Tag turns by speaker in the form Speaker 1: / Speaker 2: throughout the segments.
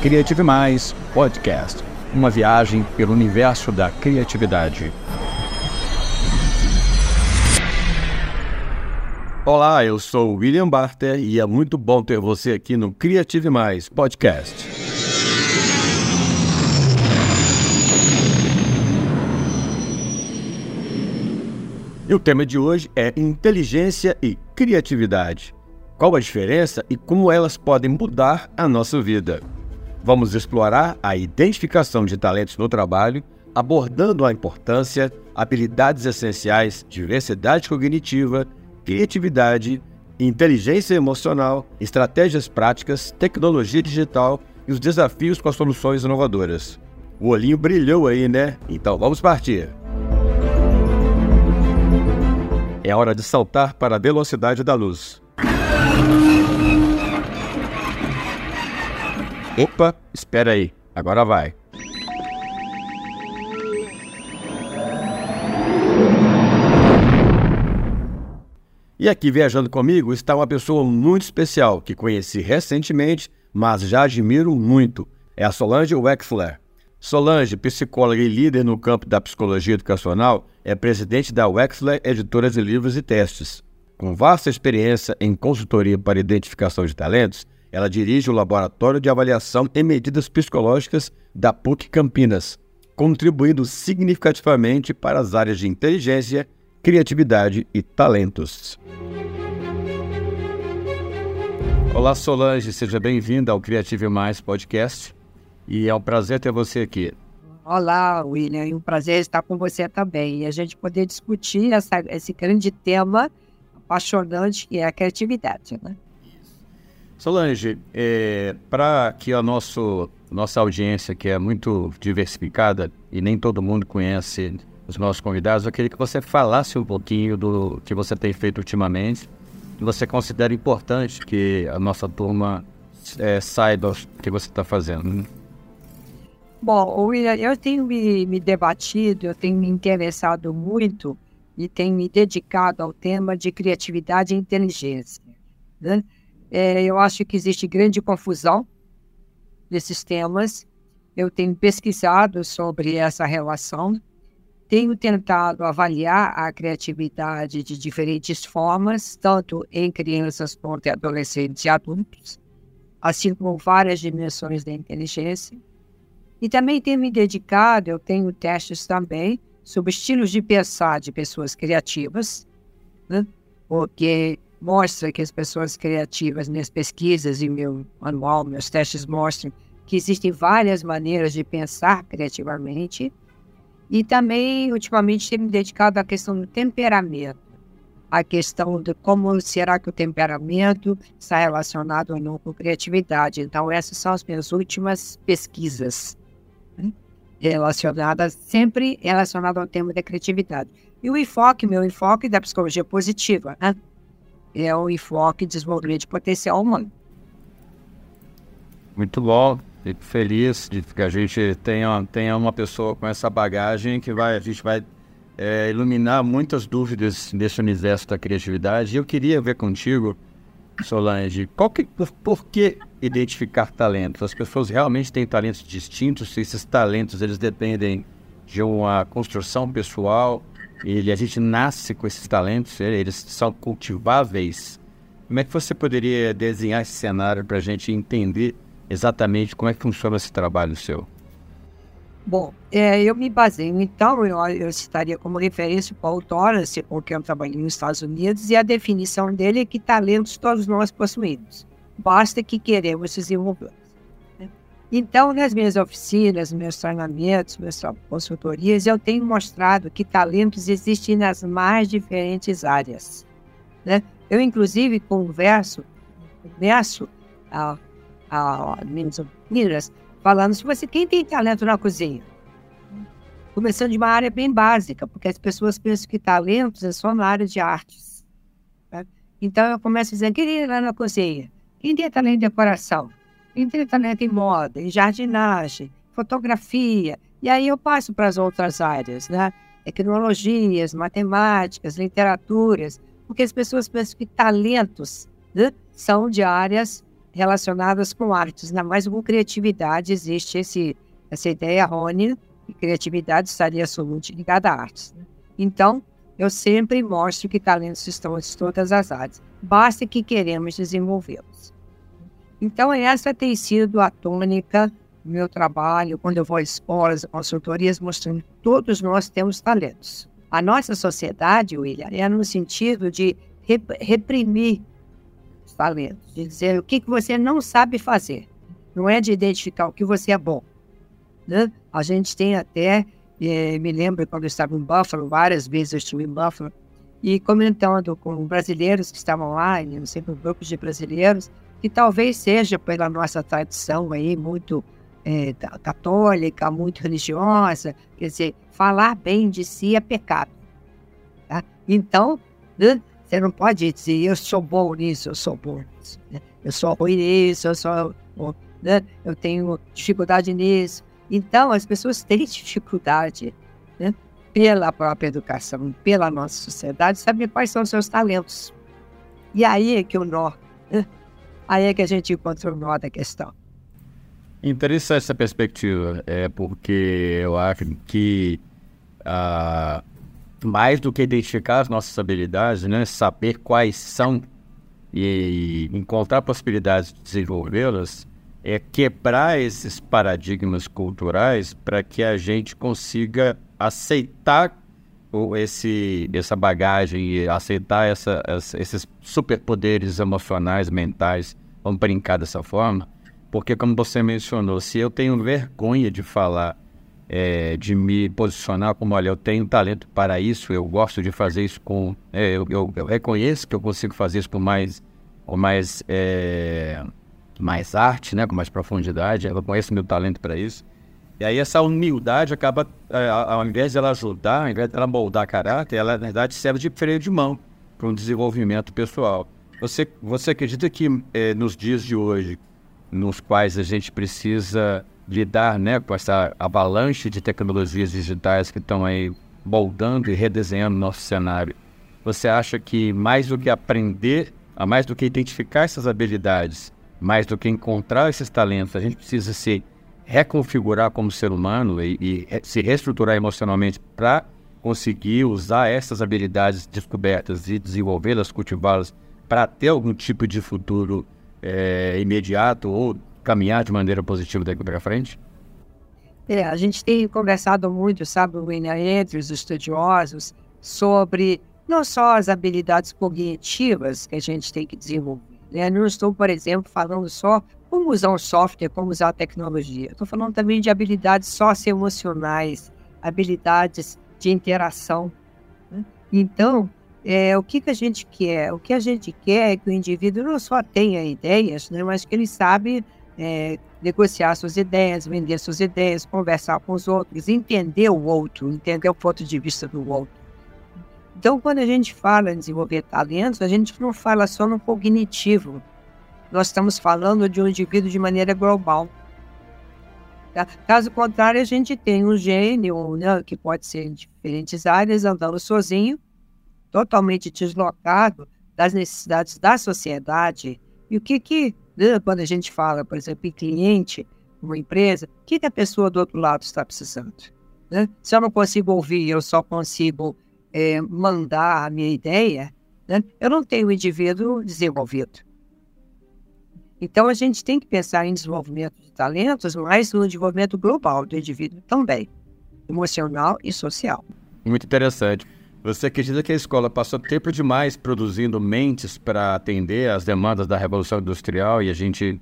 Speaker 1: Criative Mais Podcast uma viagem pelo universo da criatividade. Olá, eu sou William Barter e é muito bom ter você aqui no Criative Mais Podcast. E o tema de hoje é inteligência e criatividade. Qual a diferença e como elas podem mudar a nossa vida? Vamos explorar a identificação de talentos no trabalho, abordando a importância, habilidades essenciais, diversidade cognitiva, criatividade, inteligência emocional, estratégias práticas, tecnologia digital e os desafios com as soluções inovadoras. O olhinho brilhou aí, né? Então vamos partir! É hora de saltar para a velocidade da luz. Opa, espera aí, agora vai. E aqui viajando comigo está uma pessoa muito especial que conheci recentemente, mas já admiro muito. É a Solange Wexler. Solange, psicóloga e líder no campo da psicologia educacional, é presidente da Wexler Editoras de Livros e Testes. Com vasta experiência em consultoria para identificação de talentos, ela dirige o Laboratório de Avaliação e Medidas Psicológicas da PUC Campinas, contribuindo significativamente para as áreas de inteligência, criatividade e talentos. Olá, Solange, seja bem-vinda ao Criative Mais Podcast e é um prazer ter você aqui.
Speaker 2: Olá, William, é um prazer estar com você também e a gente poder discutir essa, esse grande tema apaixonante que é a criatividade, né?
Speaker 1: Solange, é, para que a nosso, nossa audiência, que é muito diversificada e nem todo mundo conhece os nossos convidados, eu queria que você falasse um pouquinho do que você tem feito ultimamente e você considera importante que a nossa turma é, saiba o que você está fazendo.
Speaker 2: Bom, William, eu tenho me, me debatido, eu tenho me interessado muito e tenho me dedicado ao tema de criatividade e inteligência. Né? É, eu acho que existe grande confusão nesses temas. Eu tenho pesquisado sobre essa relação, tenho tentado avaliar a criatividade de diferentes formas, tanto em crianças quanto em adolescentes e adultos, assim como várias dimensões da inteligência. E também tenho me dedicado, eu tenho testes também sobre estilos de pensar de pessoas criativas, né? porque mostra que as pessoas criativas, minhas pesquisas e meu manual, meus testes mostram que existem várias maneiras de pensar criativamente. E também, ultimamente, tenho me dedicado à questão do temperamento, a questão de como será que o temperamento está relacionado ou não com criatividade. Então, essas são as minhas últimas pesquisas né? relacionadas, sempre relacionadas ao tema da criatividade. E o enfoque, meu enfoque da psicologia positiva, né? É o enfoque de desenvolvimento de potencial humano.
Speaker 1: Muito bom, fico feliz de que a gente tenha, tenha uma pessoa com essa bagagem que vai, a gente vai é, iluminar muitas dúvidas nesse universo da criatividade. E eu queria ver contigo, Solange, qual que, por, por que identificar talentos? As pessoas realmente têm talentos distintos? Esses talentos eles dependem de uma construção pessoal? Ele, a gente nasce com esses talentos, eles são cultiváveis. Como é que você poderia desenhar esse cenário para a gente entender exatamente como é que funciona esse trabalho seu?
Speaker 2: Bom, é, eu me baseio, então, eu, eu citaria como referência o Paul Torrance, com quem eu trabalhei nos Estados Unidos, e a definição dele é que talentos todos nós possuímos. Basta que queremos desenvolver. Então, nas minhas oficinas, meus treinamentos, minhas consultorias, eu tenho mostrado que talentos existem nas mais diferentes áreas. Né? Eu, inclusive, converso, converso a, a meninas falando se você quem tem talento na cozinha. Começando de uma área bem básica, porque as pessoas pensam que talentos é só na área de artes. Né? Então, eu começo dizendo, quem tem lá na cozinha? Quem tem talento em decoração? Entretenimento em moda, em jardinagem, fotografia. E aí eu passo para as outras áreas, né? Tecnologias, matemáticas, literaturas, porque as pessoas pensam que talentos né, são de áreas relacionadas com artes, ainda mais com criatividade. Existe esse, essa ideia errônea que criatividade estaria absolutamente ligada à arte. Né? Então, eu sempre mostro que talentos estão em todas as áreas, basta que queremos desenvolvê-los. Então, essa tem sido a tônica do meu trabalho, quando eu vou a escolas, consultorias, mostrando que todos nós temos talentos. A nossa sociedade, William, é no sentido de reprimir os talentos, de dizer o que, que você não sabe fazer. Não é de identificar o que você é bom. Né? A gente tem até, eh, me lembro quando eu estava em Buffalo, várias vezes eu estive em Buffalo, e comentando com brasileiros que estavam lá, com grupos de brasileiros, que talvez seja pela nossa tradição aí muito é, católica, muito religiosa, quer dizer, falar bem de si é pecado. Tá? Então, né, você não pode dizer, eu sou bom nisso, eu sou bom nisso, né? eu sou ruim nisso, eu, sou, né? eu tenho dificuldade nisso. Então, as pessoas têm dificuldade né? pela própria educação, pela nossa sociedade, saber quais são os seus talentos. E aí é que o nó, né? Aí é que a gente encontra o nó da questão.
Speaker 1: Interessante essa perspectiva, é porque eu acho que ah, mais do que identificar as nossas habilidades, né, saber quais são e encontrar possibilidades de desenvolvê-las, é quebrar esses paradigmas culturais para que a gente consiga aceitar esse, essa bagagem e aceitar essa, essa, esses superpoderes emocionais, mentais, vamos brincar dessa forma, porque, como você mencionou, se eu tenho vergonha de falar, é, de me posicionar como, olha, eu tenho talento para isso, eu gosto de fazer isso com. É, eu, eu, eu, reconheço que eu consigo fazer isso com mais, com mais, é, mais arte, né, com mais profundidade, eu reconheço meu talento para isso. E aí essa humildade acaba, é, ao invés de ela ajudar, ao invés de ela moldar caráter, ela, na verdade, serve de freio de mão para um desenvolvimento pessoal. Você, você acredita que é, nos dias de hoje, nos quais a gente precisa lidar né, com essa avalanche de tecnologias digitais que estão aí moldando e redesenhando nosso cenário. Você acha que mais do que aprender, mais do que identificar essas habilidades, mais do que encontrar esses talentos, a gente precisa se reconfigurar como ser humano e, e se reestruturar emocionalmente para conseguir usar essas habilidades descobertas e desenvolvê-las, cultivá-las para ter algum tipo de futuro é, imediato ou caminhar de maneira positiva daqui para frente?
Speaker 2: É, a gente tem conversado muito, sabe, William, entre os estudiosos, sobre não só as habilidades cognitivas que a gente tem que desenvolver. Né? Não estou, por exemplo, falando só como usar um software, como usar a tecnologia. Estou falando também de habilidades socioemocionais, habilidades de interação. Né? Então, é, o que, que a gente quer? O que a gente quer é que o indivíduo não só tenha ideias, né, mas que ele sabe é, negociar suas ideias, vender suas ideias, conversar com os outros, entender o outro, entender o ponto de vista do outro. Então, quando a gente fala em desenvolver talentos, a gente não fala só no cognitivo. Nós estamos falando de um indivíduo de maneira global. Tá? Caso contrário, a gente tem um gênio, né, que pode ser em diferentes áreas, andando sozinho, totalmente deslocado das necessidades da sociedade. E o que que, né, quando a gente fala, por exemplo, em cliente, uma empresa, o que, que a pessoa do outro lado está precisando? Né? Se eu não consigo ouvir, eu só consigo é, mandar a minha ideia, né? eu não tenho o indivíduo desenvolvido. Então, a gente tem que pensar em desenvolvimento de talentos, mas no desenvolvimento global do indivíduo também, emocional e social.
Speaker 1: Muito interessante. Você acredita que a escola passou tempo demais produzindo mentes para atender às demandas da Revolução Industrial e a gente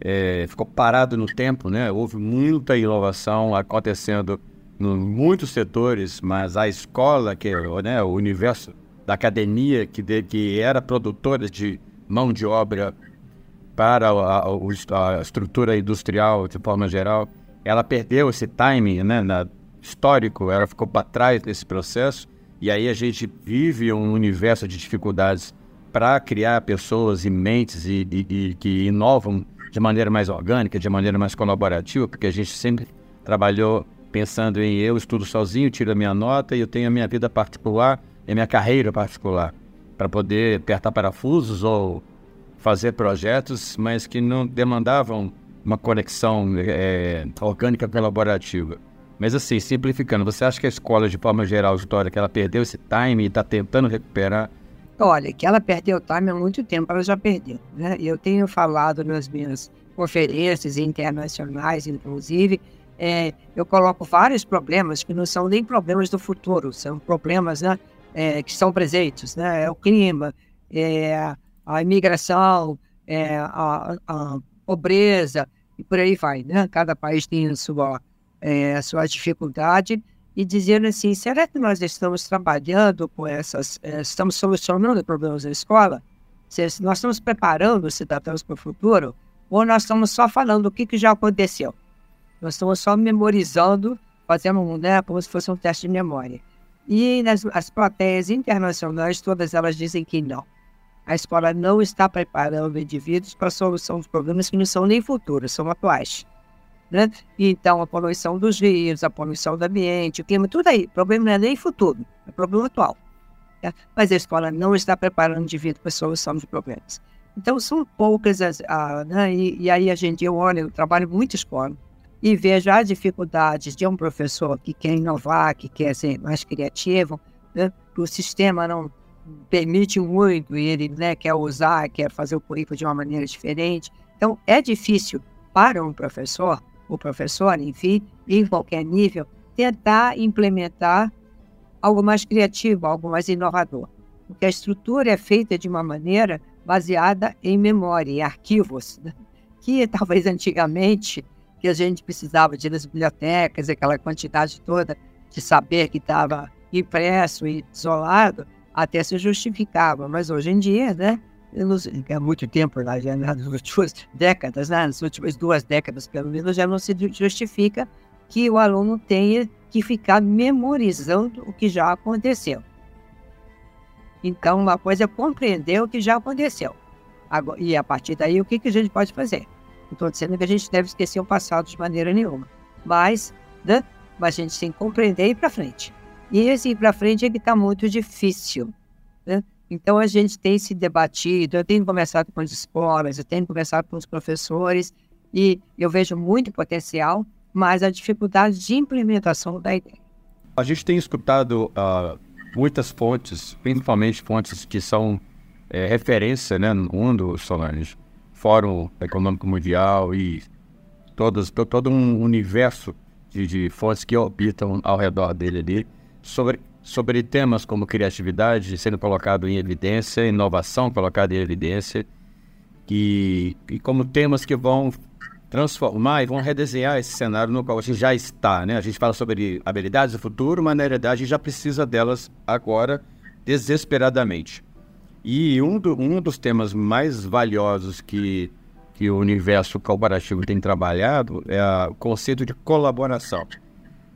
Speaker 1: é, ficou parado no tempo, né? Houve muita inovação acontecendo em muitos setores, mas a escola, que é né, o universo da academia, que, de, que era produtora de mão de obra para a, a, a, estrutura industrial de forma geral, ela perdeu esse timing né, na, histórico, ela ficou para trás desse processo. E aí a gente vive um universo de dificuldades para criar pessoas e mentes e, e, e, que inovam de maneira mais orgânica, de maneira mais colaborativa, porque a gente sempre trabalhou pensando em eu estudo sozinho, tiro a minha nota e eu tenho a minha vida particular e a minha carreira particular para poder apertar parafusos ou fazer projetos, mas que não demandavam uma conexão é, orgânica colaborativa. Mas assim, simplificando, você acha que a escola, de forma geral, história, que ela perdeu esse time e está tentando recuperar?
Speaker 2: Olha, que ela perdeu o time há muito tempo, ela já perdeu. Né? Eu tenho falado nas minhas conferências internacionais, inclusive, é, eu coloco vários problemas que não são nem problemas do futuro, são problemas né, é, que são presentes, né? É o clima, é a imigração, é a, a, pobreza e por aí vai, né? Cada país tem a sua, é, a sua dificuldade e dizendo assim, será que nós estamos trabalhando com essas, é, estamos solucionando problemas da escola? Nós estamos preparando os cidadãos para o futuro ou nós estamos só falando o que, que já aconteceu? Nós estamos só memorizando, fazendo né, como se fosse um teste de memória. E nas, as plateias internacionais, todas elas dizem que não. A escola não está preparando indivíduos para a solução de problemas que não são nem futuros, são atuais. Né? Então, a poluição dos rios, a poluição do ambiente, o clima, tudo aí. O problema não é nem futuro, é problema atual. Né? Mas a escola não está preparando o indivíduo para a solução de problemas. Então, são poucas as. Né? e, e, aí a gente, eu olho, eu trabalho muito escola, e vejo as dificuldades de um professor que quer inovar, que quer ser mais criativo, né? o sistema não permite muito e ele né, quer usar, quer fazer o currículo de uma maneira diferente. Então, é difícil para um professor, o professor, enfim, em qualquer nível, tentar implementar algo mais criativo, algo mais inovador. Porque a estrutura é feita de uma maneira baseada em memória, em arquivos, né? que talvez antigamente que a gente precisava de nas bibliotecas, aquela quantidade toda de saber que estava impresso e isolado, até se justificava. Mas hoje em dia, né? Há muito tempo, lá, já nas últimas décadas, né, nas últimas duas décadas pelo menos, já não se justifica que o aluno tenha que ficar memorizando o que já aconteceu. Então, uma coisa é compreender o que já aconteceu. Agora, e a partir daí, o que, que a gente pode fazer? Não estou dizendo que a gente deve esquecer o passado de maneira nenhuma. Mas, né? Mas a gente tem que compreender e ir para frente. E esse ir para frente é que está muito difícil. Né? Então a gente tem se debatido, eu tenho conversado com as escolas, eu tenho conversado com os professores, e eu vejo muito potencial, mas a dificuldade de implementação da ideia.
Speaker 1: A gente tem escutado uh, muitas fontes, principalmente fontes que são é, referência né, no mundo, Solange, Fórum Econômico Mundial e todos, todo um universo de, de fontes que orbitam ao redor dele ali, sobre, sobre temas como criatividade sendo colocado em evidência, inovação colocada em evidência, e, e como temas que vão transformar e vão redesenhar esse cenário no qual a gente já está, né? A gente fala sobre habilidades do futuro, mas na realidade a gente já precisa delas agora desesperadamente. E um, do, um dos temas mais valiosos que, que o universo colaborativo tem trabalhado é o conceito de colaboração.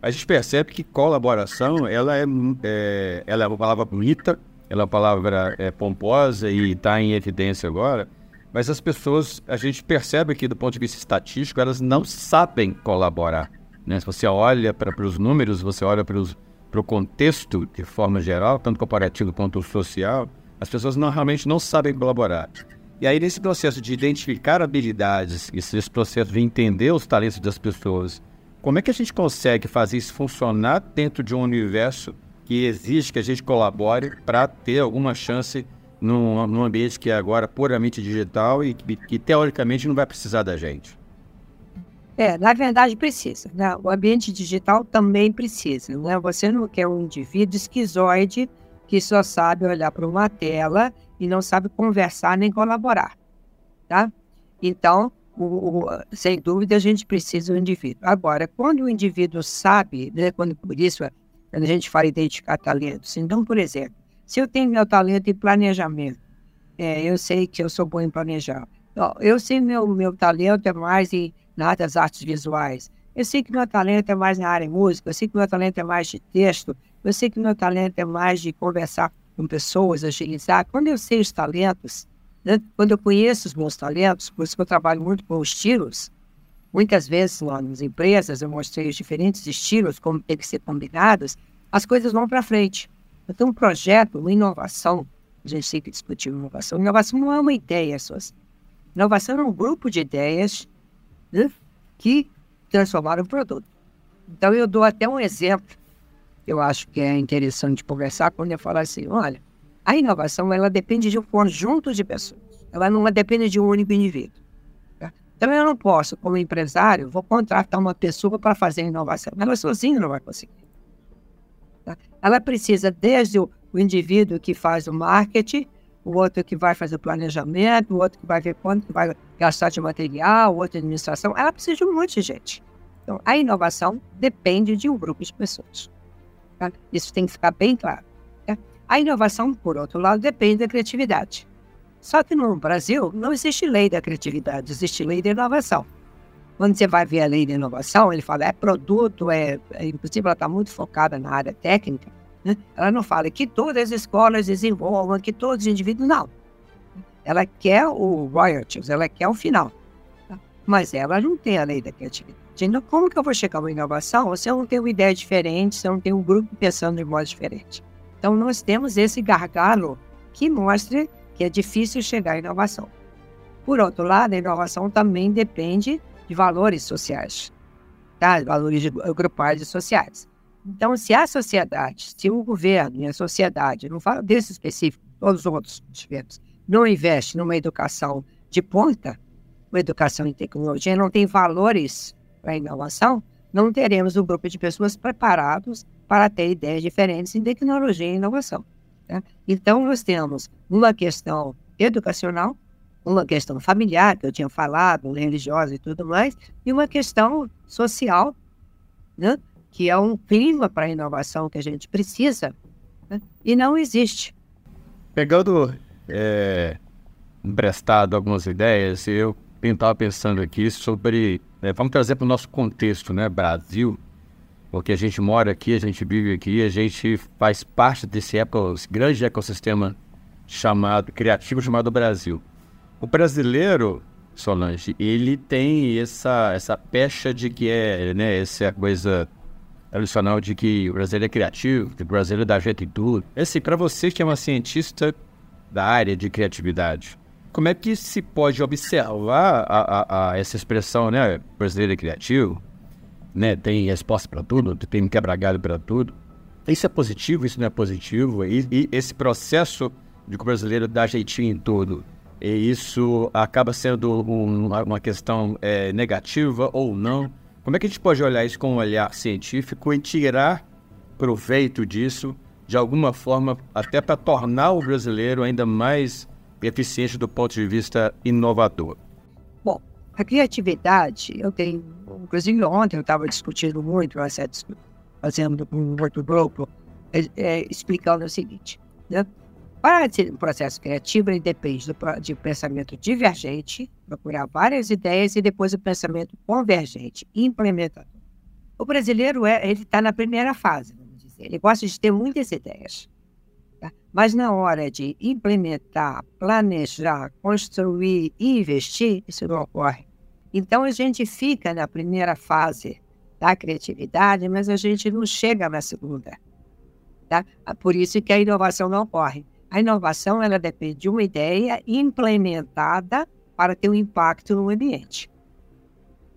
Speaker 1: A gente percebe que colaboração ela é, é ela é uma palavra bonita, ela é uma palavra é, pomposa e está em evidência agora, mas as pessoas, a gente percebe que do ponto de vista estatístico, elas não sabem colaborar. Né? Se você olha para os números, você olha para o contexto de forma geral, tanto corporativo quanto social, as pessoas não, realmente não sabem colaborar. E aí, nesse processo de identificar habilidades, esse processo de entender os talentos das pessoas, como é que a gente consegue fazer isso funcionar dentro de um universo que exige que a gente colabore para ter alguma chance num, num, ambiente que é agora puramente digital e que, que, teoricamente não vai precisar da gente?
Speaker 2: É, na verdade precisa. Né? O ambiente digital também precisa. Né? Você não quer um indivíduo esquizoide que só sabe olhar para uma tela e não sabe conversar nem colaborar, tá? Então, o, o, sem dúvida, a gente precisa do indivíduo. Agora, quando o indivíduo sabe, né, quando, por isso, quando a gente fala identificar talentos, então, por exemplo, se eu tenho meu talento em planejamento, é, eu sei que eu sou bom em planejar. eu sei que meu, meu talento é mais em, na área das artes visuais. Eu sei que meu talento é mais na área de música, eu sei que meu talento é mais de texto, eu sei que meu talento é mais de conversar com pessoas, agilizar. Quando eu sei os talentos, né, quando eu conheço os meus talentos, por isso que eu trabalho muito com estilos, muitas vezes lá nas empresas eu mostrei os diferentes estilos, como tem que ser combinados, as coisas vão para frente. Então, um projeto, uma inovação, A gente sempre discutiu inovação. Inovação não é uma ideia só. Inovação é um grupo de ideias né, que transformaram o produto. Então, eu dou até um exemplo, eu acho que é interessante conversar quando eu falar assim: olha, a inovação ela depende de um conjunto de pessoas, ela não depende de um único indivíduo. Tá? Então, eu não posso, como empresário, vou contratar uma pessoa para fazer a inovação. Ela sozinha não vai conseguir. Tá? Ela precisa, desde o, o indivíduo que faz o marketing, o outro que vai fazer o planejamento, o outro que vai ver quanto que vai gastar de material, o outro de administração. Ela precisa de um monte de gente. Então, a inovação depende de um grupo de pessoas. Tá? Isso tem que ficar bem claro. A inovação, por outro lado, depende da criatividade. Só que no Brasil não existe lei da criatividade, existe lei da inovação. Quando você vai ver a lei da inovação, ele fala é produto, é, é inclusive ela está muito focada na área técnica, né? Ela não fala que todas as escolas desenvolvam, que todos os indivíduos, não. Ela quer o royalties, ela quer o final. Tá? Mas ela não tem a lei da criatividade. Então, como que eu vou chegar a uma inovação se eu não tenho ideia diferente, se eu não tenho um grupo pensando de modo diferente? Então, nós temos esse gargalo que mostra que é difícil chegar à inovação. Por outro lado, a inovação também depende de valores sociais, tá? valores grupais e sociais. Então, se a sociedade, se o governo e a sociedade, não falo desse específico, todos os outros governos, não investe numa educação de ponta, uma educação em tecnologia, não tem valores para a inovação, não teremos um grupo de pessoas preparados para ter ideias diferentes em tecnologia e inovação. Né? Então, nós temos uma questão educacional, uma questão familiar, que eu tinha falado, religiosa e tudo mais, e uma questão social, né? que é um clima para a inovação que a gente precisa, né? e não existe.
Speaker 1: Pegando é, emprestado algumas ideias, eu estava pensando aqui sobre. É, vamos trazer para o nosso contexto, né? Brasil, porque a gente mora aqui, a gente vive aqui, a gente faz parte desse grande ecossistema chamado criativo chamado Brasil. O brasileiro, Solange, ele tem essa essa pecha de que é, né, essa coisa tradicional de que o brasileiro é criativo, que o brasileiro dá jeito em tudo. Assim, para você que é uma cientista da área de criatividade, como é que se pode observar a, a, a essa expressão, né? Brasileiro é criativo, né? Tem resposta para tudo, tem quebra-galho para tudo. Isso é positivo, isso não é positivo. E, e esse processo de que o brasileiro dá jeitinho em tudo, e isso acaba sendo um, uma questão é, negativa ou não? Como é que a gente pode olhar isso com um olhar científico e tirar proveito disso de alguma forma, até para tornar o brasileiro ainda mais eficiente do ponto de vista inovador?
Speaker 2: Bom, a criatividade, eu tenho, inclusive ontem eu estava discutindo muito, fazendo um grupo, é, é, explicando o seguinte, né? Para ser um processo criativo, ele depende do, de pensamento divergente, procurar várias ideias e depois o pensamento convergente, implementador. O brasileiro é, ele está na primeira fase, vamos dizer. Ele gosta de ter muitas ideias, mas na hora de implementar, planejar, construir e investir, isso não ocorre. Então a gente fica na primeira fase da criatividade, mas a gente não chega na segunda. Tá? Por isso que a inovação não ocorre. A inovação ela depende de uma ideia implementada para ter um impacto no ambiente.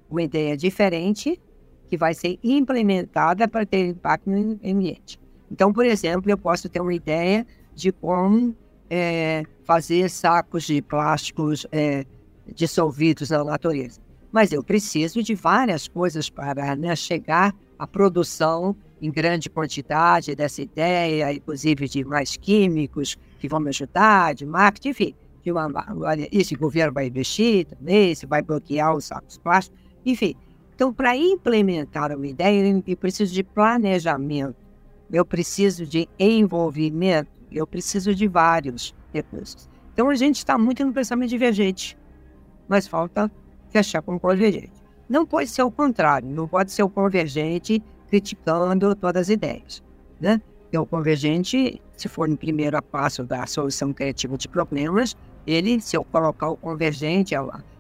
Speaker 2: Uma ideia diferente que vai ser implementada para ter impacto no ambiente. Então, por exemplo, eu posso ter uma ideia de como é, fazer sacos de plásticos é, dissolvidos na natureza. Mas eu preciso de várias coisas para né, chegar à produção em grande quantidade dessa ideia, inclusive de mais químicos, que vão me ajudar, de marketing, enfim. De uma, esse governo vai investir também, se vai bloquear os sacos plásticos, enfim. Então, para implementar uma ideia, eu preciso de planejamento, eu preciso de envolvimento, eu preciso de vários recursos. Então, a gente está muito no pensamento divergente, mas falta fechar com o convergente. Não pode ser o contrário, não pode ser o convergente criticando todas as ideias. Né? Então, o convergente, se for no primeiro passo da solução criativa de problemas, ele, se eu colocar o convergente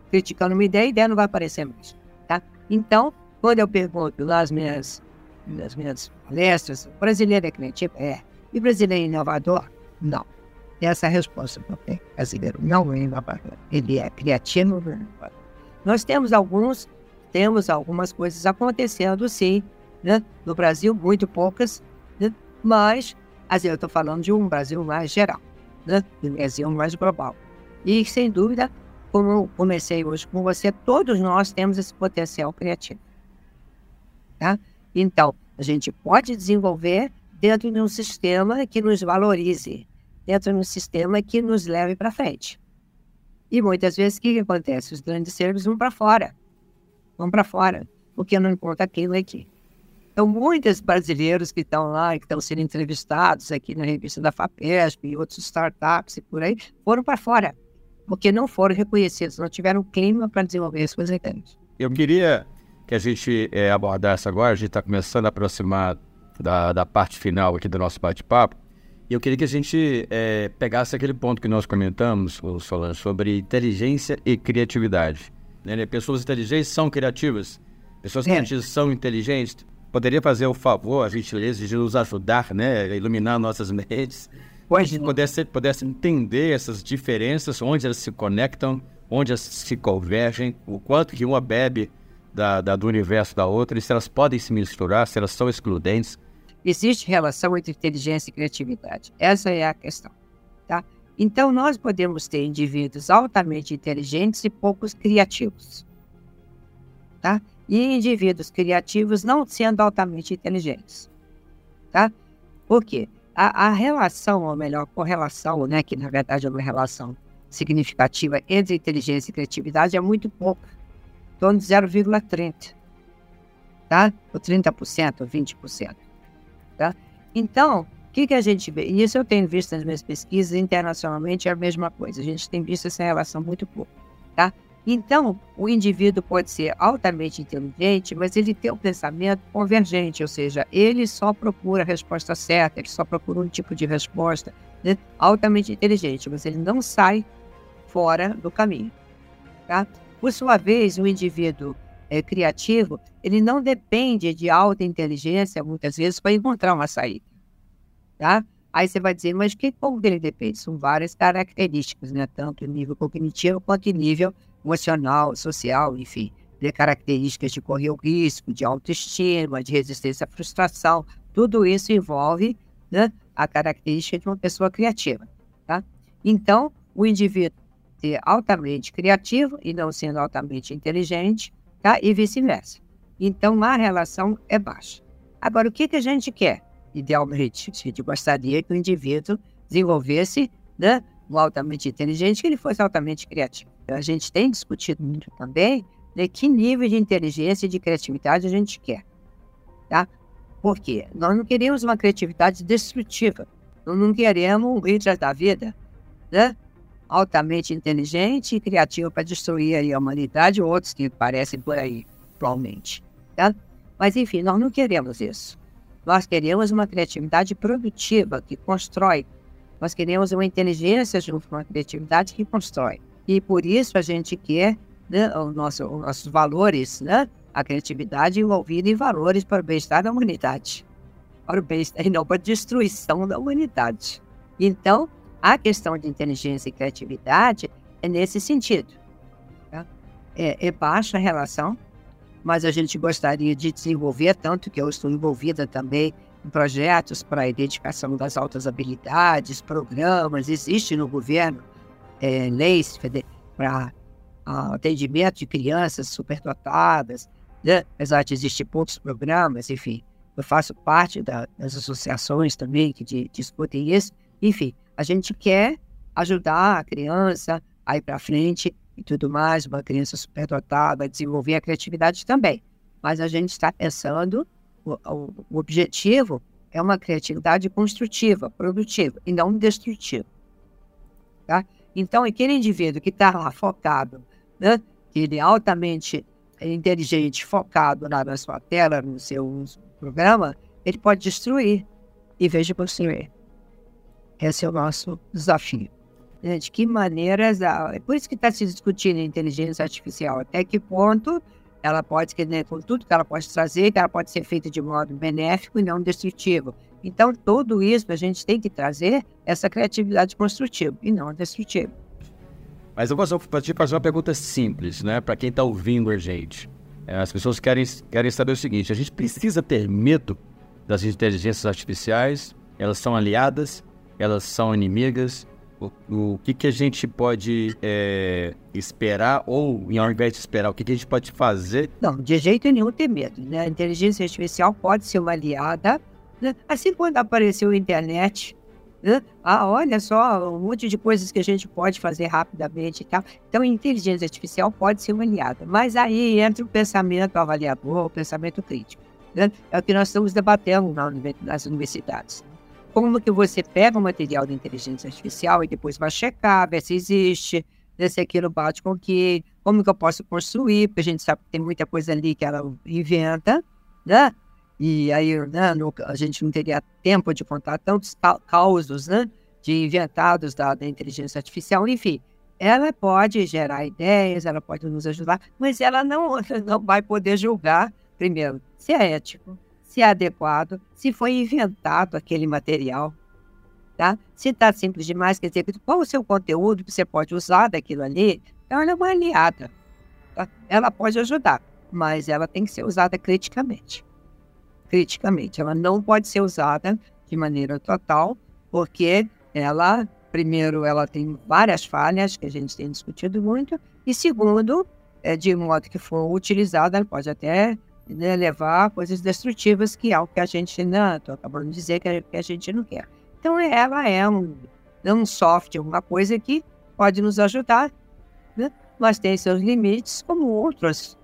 Speaker 2: criticando uma ideia, a ideia não vai aparecer mais. Tá? Então, quando eu pergunto nas minhas, nas minhas palestras, brasileiro é criativo? É. E brasileiro é inovador? Não. Essa é a resposta para o brasileiro não é inovador. Ele é criativo, não é inovador. Nós temos alguns, temos algumas coisas acontecendo, sim, né? no Brasil, muito poucas, né? mas assim, eu estou falando de um Brasil mais geral, né? um Brasil mais global. E, sem dúvida, como eu comecei hoje com você, todos nós temos esse potencial criativo. Tá? Então, a gente pode desenvolver dentro de um sistema que nos valorize, dentro de um sistema que nos leve para frente. E muitas vezes o que, acontece? Os grandes seres vão para fora. Vão para fora, porque não importa aquilo aqui. Então, muitos brasileiros que estão lá, que estão sendo entrevistados aqui na revista da FAPESP e outros startups e por aí, foram para fora, porque não foram reconhecidos, não tiveram clima para desenvolver suas ideias.
Speaker 1: Eu queria que a gente é, abordasse agora, a gente está começando a aproximar da, da parte final aqui do nosso bate-papo, e eu queria que a gente é, pegasse aquele ponto que nós comentamos, Solange, sobre inteligência e criatividade. Né? Pessoas inteligentes são criativas, pessoas é. criativas são inteligentes. Poderia fazer o favor, a gentileza, de nos ajudar, né, iluminar nossas mentes,
Speaker 2: pois
Speaker 1: que pudesse, pudesse entender essas diferenças, onde elas se conectam, onde elas se convergem, o quanto que uma bebe da, da, do universo da outra, se elas podem se misturar, se elas são excludentes.
Speaker 2: Existe relação entre inteligência e criatividade. Essa é a questão. Tá? Então, nós podemos ter indivíduos altamente inteligentes e poucos criativos. Tá? E indivíduos criativos não sendo altamente inteligentes. Tá? Por quê? A, a relação, ou melhor, correlação, né, que na verdade é uma relação significativa entre inteligência e criatividade é muito pouca, torno de 0,30, tá? Ou 30%, ou 20%. Tá? Então, o que, que a gente vê? E isso eu tenho visto nas minhas pesquisas, internacionalmente é a mesma coisa. A gente tem visto essa relação muito pouco. Tá? Então, o indivíduo pode ser altamente inteligente, mas ele tem um pensamento convergente, ou seja, ele só procura a resposta certa, ele só procura um tipo de resposta né? altamente inteligente, mas ele não sai fora do caminho. Tá? Por sua vez, o indivíduo é, criativo, ele não depende de alta inteligência, muitas vezes, para encontrar uma saída. Tá? Aí você vai dizer, mas que, como ele depende? São várias características, né? tanto nível cognitivo quanto nível emocional, social, enfim. De características de correr o risco, de autoestima, de resistência à frustração. Tudo isso envolve né, a característica de uma pessoa criativa. Tá? Então, o indivíduo ser altamente criativo e não sendo altamente inteligente, tá? e vice-versa. Então, a relação é baixa. Agora, o que, que a gente quer? Idealmente, a gente gostaria que o indivíduo desenvolvesse né, um altamente inteligente, que ele fosse altamente criativo. A gente tem discutido muito também né, que nível de inteligência e de criatividade a gente quer. Tá? Por quê? Nós não queremos uma criatividade destrutiva. Nós não queremos um Hitler da vida, né? Altamente inteligente e criativo para destruir a humanidade, outros que parecem por aí, provavelmente. Tá? Mas, enfim, nós não queremos isso. Nós queremos uma criatividade produtiva, que constrói. Nós queremos uma inteligência junto com a criatividade que constrói. E por isso a gente quer né, o nosso, os nossos valores, né? a criatividade envolvida em valores para o bem-estar da humanidade. Para o bem-estar e não para a destruição da humanidade. Então, a questão de inteligência e criatividade é nesse sentido. Tá? É, é baixa a relação, mas a gente gostaria de desenvolver, tanto que eu estou envolvida também em projetos para a identificação das altas habilidades, programas, existe no governo é, leis para atendimento de crianças superdotadas, né? apesar de existir poucos programas, enfim. Eu faço parte da, das associações também que de, discutem isso. Enfim, a gente quer ajudar a criança a ir para frente e tudo mais, uma criança superdotada, desenvolver a criatividade também. Mas a gente está pensando, o, o, o, objetivo é uma criatividade construtiva, produtiva, e não destrutiva. Tá? Então, aquele indivíduo que está lá focado, né, que ele é altamente inteligente, focado na, na sua tela, no seu programa, ele pode destruir em vez de construir. Esse é o nosso desafio. Né? De que maneiras. É por isso que está se discutindo a inteligência artificial. Até que ponto ela pode, né, com tudo que ela pode trazer, que ela pode ser feita de modo benéfico e não destrutivo. Então, tudo isso a gente tem que trazer essa criatividade construtiva e não destrutiva.
Speaker 1: Mas eu vou te fazer uma pergunta simples, né, para quem está ouvindo a gente. É, as pessoas querem, querem saber o seguinte: a gente precisa ter medo das inteligências artificiais? Elas são aliadas? Elas são inimigas? O, o que, que a gente pode é, esperar ou, ao invés de esperar, o que, que a gente pode fazer?
Speaker 2: Não, de jeito nenhum ter medo. Né? A inteligência artificial pode ser uma aliada. Né? Assim quando apareceu a internet, né? ah, olha só, um monte de coisas que a gente pode fazer rapidamente e tal. Então, a inteligência artificial pode ser uma aliada. Mas aí entra o pensamento avaliador, o pensamento crítico. Né? É o que nós estamos debatendo nas universidades como que você pega o material da inteligência artificial e depois vai checar, ver se existe, ver se aquilo bate com o que, como que eu posso construir, porque a gente sabe que tem muita coisa ali que ela inventa, né? E aí né, no, a gente não teria tempo de contar tantos causos, né? De inventados da, da inteligência artificial, enfim. Ela pode gerar ideias, ela pode nos ajudar, mas ela não, não vai poder julgar, primeiro, se é ético, se é adequado, se foi inventado aquele material, tá? Se está simples demais, quer dizer, qual o seu conteúdo que você pode usar daquilo ali, ela é uma aliada. Tá? Ela pode ajudar, mas ela tem que ser usada criticamente. Criticamente, ela não pode ser usada de maneira total, porque ela, primeiro, ela tem várias falhas que a gente tem discutido muito, e segundo, é, de modo que for utilizada, ela pode até né, levar coisas destrutivas, que é o que a gente não, estou acabando de dizer que a, que a, gente não quer. Então, ela é um, é um software, uma coisa que pode nos ajudar, né? mas tem seus limites, como outras,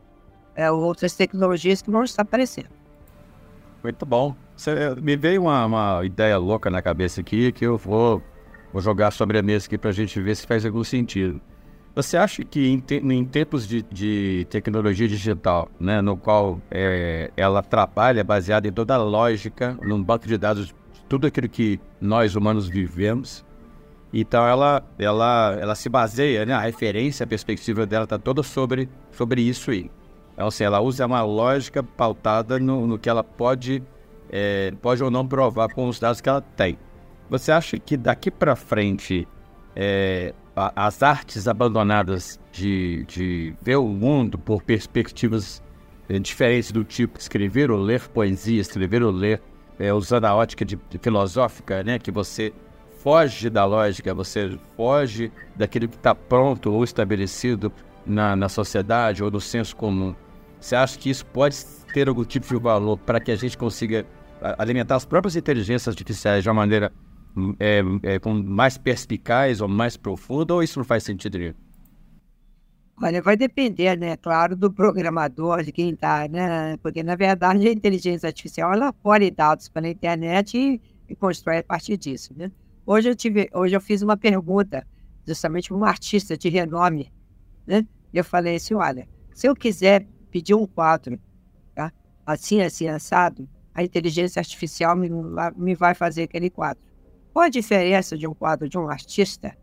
Speaker 2: é, outras tecnologias que vão estar aparecendo.
Speaker 1: Muito bom. Você, me veio uma, uma, ideia louca na cabeça aqui que eu vou, vou jogar sobre a mesa aqui para a gente ver se faz algum sentido. Você acha que em, te, em tempos de, de, tecnologia digital, né, no qual é, ela trabalha baseada em toda a lógica, num banco de dados de tudo aquilo que nós humanos vivemos, então ela, ela, ela se baseia, né, a referência, a perspectiva dela está toda sobre, sobre isso aí. Então, assim, ela usa uma lógica pautada no, no que ela pode, é, pode ou não provar com os dados que ela tem. Você acha que daqui para frente é, as artes abandonadas de, de ver o mundo por perspectivas é, diferentes do tipo escrever ou ler poesia, escrever ou ler é, usando a ótica de, de filosófica, né, que você foge da lógica, você foge daquilo que está pronto ou estabelecido na, na sociedade ou no senso comum. Você acha que isso pode ter algum tipo de valor para que a gente consiga alimentar as próprias inteligências artificiais de uma maneira é, é, mais perspicaz ou mais profunda, ou isso não faz sentido nenhum?
Speaker 2: Olha, vai depender, né, claro, do programador, de quem está, né? Porque, na verdade, a inteligência artificial, ela colhe dados pela internet e, e, constrói a partir disso, né? Hoje eu, tive, hoje eu fiz uma pergunta, justamente para um artista de renome, né? E eu falei assim, olha, se eu quiser pedir um quadro, tá? assim, assim, assado, a inteligência artificial me, me vai fazer aquele quadro. Qual a diferença de um quadro de um artista,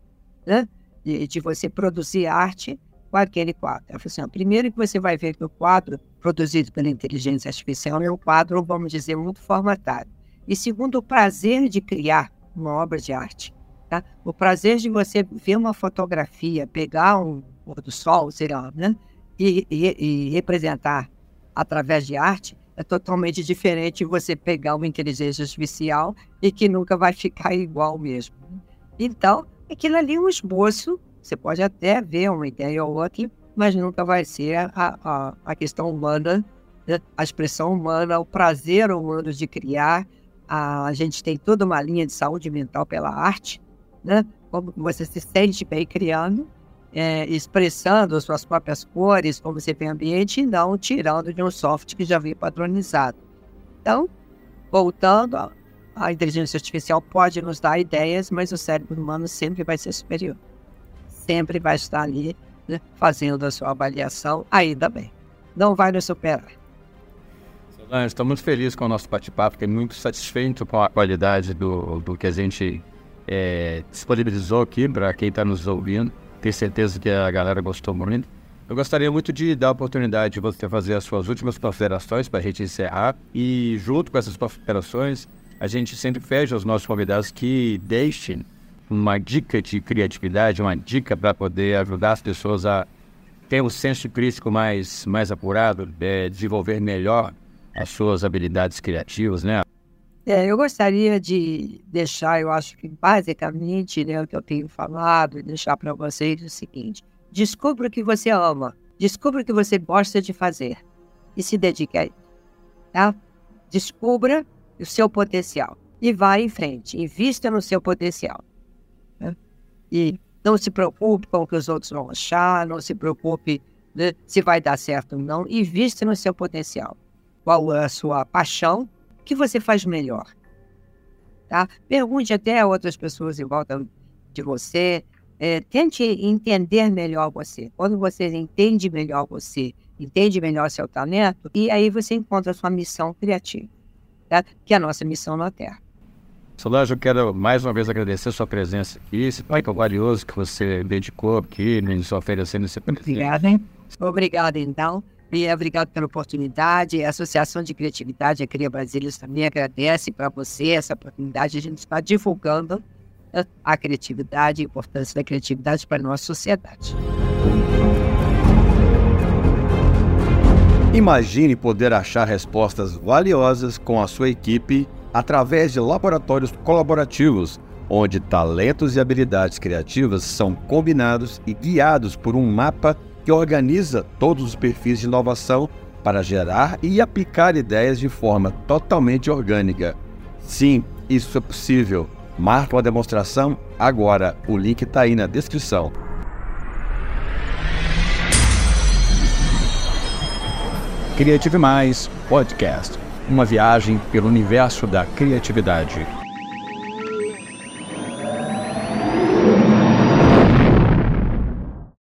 Speaker 2: né? de, de você produzir arte com aquele quadro? Assim, primeiro que você vai ver que o quadro produzido pela inteligência artificial é um quadro, vamos dizer, muito formatado. E segundo, o prazer de criar uma obra de arte. Tá? O prazer de você ver uma fotografia, pegar um pôr do sol, sei lá, né? e, e, e representar através de arte, é totalmente diferente você pegar uma inteligência artificial e que nunca vai ficar igual mesmo. Então, aquilo ali é um esboço, você pode até ver uma ideia ou outra, mas nunca vai ser a, a, a questão humana, né? a expressão humana, o prazer humano de criar. A, a gente tem toda uma linha de saúde mental pela arte, né? como você se sente bem criando, é, expressando suas próprias cores, como você o ambiente, e não tirando de um software que já vem padronizado. Então, voltando, a inteligência artificial pode nos dar ideias, mas o cérebro humano sempre vai ser superior. Sempre vai estar ali né, fazendo a sua avaliação, ainda bem. Não vai nos superar.
Speaker 1: Solange, estou muito feliz com o nosso bate-papo, fiquei muito satisfeito com a qualidade do, do que a gente é, disponibilizou aqui para quem está nos ouvindo. Tenho certeza que a galera gostou muito. Eu gostaria muito de dar a oportunidade de você fazer as suas últimas considerações para a gente encerrar. E junto com essas considerações, a gente sempre fecha os nossos convidados que deixem uma dica de criatividade, uma dica para poder ajudar as pessoas a ter um senso crítico mais, mais apurado, é, desenvolver melhor as suas habilidades criativas, né?
Speaker 2: É, eu gostaria de deixar, eu acho que basicamente, né, o que eu tenho falado, deixar para vocês o seguinte: descubra o que você ama, descubra o que você gosta de fazer e se dedique a ele. Tá? Descubra o seu potencial e vá em frente, invista no seu potencial. Né? E não se preocupe com o que os outros vão achar, não se preocupe né, se vai dar certo ou não, invista no seu potencial. Qual é a sua paixão? Que você faz melhor? Tá? Pergunte até a outras pessoas em volta de você. É, tente entender melhor você. Quando você entende melhor você, entende melhor seu talento, e aí você encontra a sua missão criativa, tá? que é a nossa missão na Terra.
Speaker 1: Solange, eu quero mais uma vez agradecer a sua presença aqui, esse tempo valioso que você dedicou aqui, nos oferecendo esse
Speaker 2: Obrigada, hein? Obrigada, então. E obrigado pela oportunidade. A Associação de Criatividade, a Cria Brasília, também agradece para você essa oportunidade. A gente está divulgando né, a criatividade, a importância da criatividade para a nossa sociedade.
Speaker 3: Imagine poder achar respostas valiosas com a sua equipe através de laboratórios colaborativos, onde talentos e habilidades criativas são combinados e guiados por um mapa que organiza todos os perfis de inovação para gerar e aplicar ideias de forma totalmente orgânica. Sim, isso é possível. Marque uma demonstração agora. O link está aí na descrição.
Speaker 4: Criative Mais Podcast uma viagem pelo universo da criatividade.